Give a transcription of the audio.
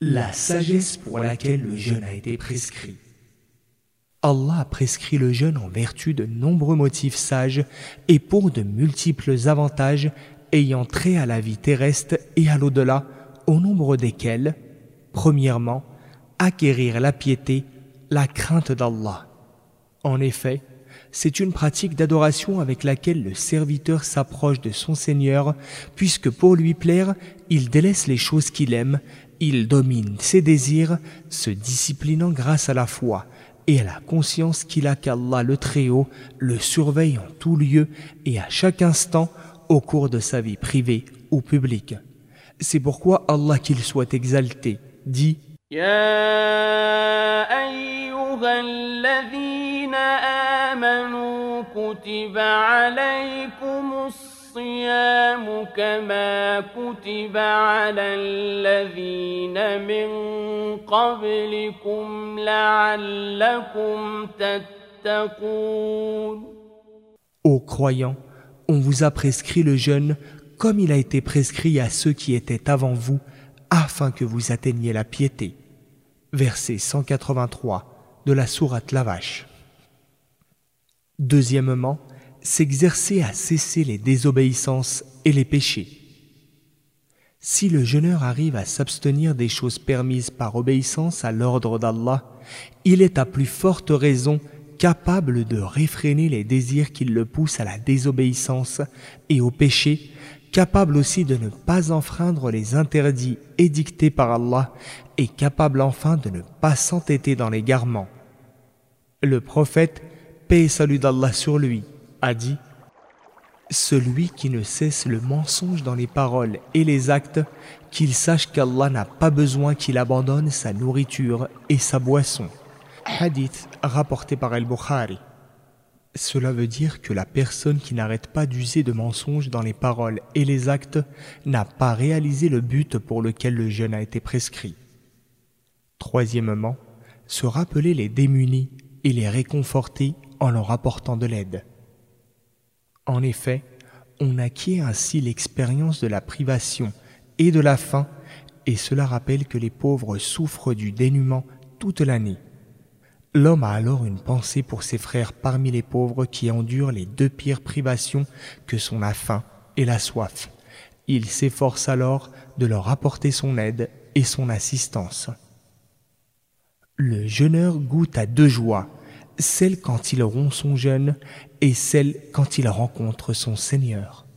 La sagesse pour laquelle le jeûne a été prescrit. Allah a prescrit le jeûne en vertu de nombreux motifs sages et pour de multiples avantages ayant trait à la vie terrestre et à l'au-delà, au nombre desquels, premièrement, acquérir la piété, la crainte d'Allah. En effet, c'est une pratique d'adoration avec laquelle le serviteur s'approche de son Seigneur, puisque pour lui plaire, il délaisse les choses qu'il aime, il domine ses désirs, se disciplinant grâce à la foi et à la conscience qu'il a qu'Allah le Très-Haut le surveille en tout lieu et à chaque instant au cours de sa vie privée ou publique. C'est pourquoi Allah qu'il soit exalté dit Ô croyants, on vous a prescrit le jeûne comme il a été prescrit à ceux qui étaient avant vous, afin que vous atteigniez la piété. Verset 183 de la sourate La Vache. Deuxièmement, s'exercer à cesser les désobéissances et les péchés. Si le jeûneur arrive à s'abstenir des choses permises par obéissance à l'ordre d'Allah, il est à plus forte raison capable de réfréner les désirs qui le poussent à la désobéissance et au péché, capable aussi de ne pas enfreindre les interdits édictés par Allah et capable enfin de ne pas s'entêter dans les garements. Le prophète, paix et salut d'Allah sur lui, a dit Celui qui ne cesse le mensonge dans les paroles et les actes, qu'il sache qu'Allah n'a pas besoin qu'il abandonne sa nourriture et sa boisson. Hadith rapporté par Al-Bukhari. Cela veut dire que la personne qui n'arrête pas d'user de mensonges dans les paroles et les actes n'a pas réalisé le but pour lequel le jeûne a été prescrit. Troisièmement, se rappeler les démunis et les réconforter en leur apportant de l'aide. En effet, on acquiert ainsi l'expérience de la privation et de la faim, et cela rappelle que les pauvres souffrent du dénuement toute l'année. L'homme a alors une pensée pour ses frères parmi les pauvres qui endurent les deux pires privations que sont la faim et la soif. Il s'efforce alors de leur apporter son aide et son assistance. Le jeûneur goûte à deux joies, celle quand il rompt son jeûne et celle quand il rencontre son Seigneur.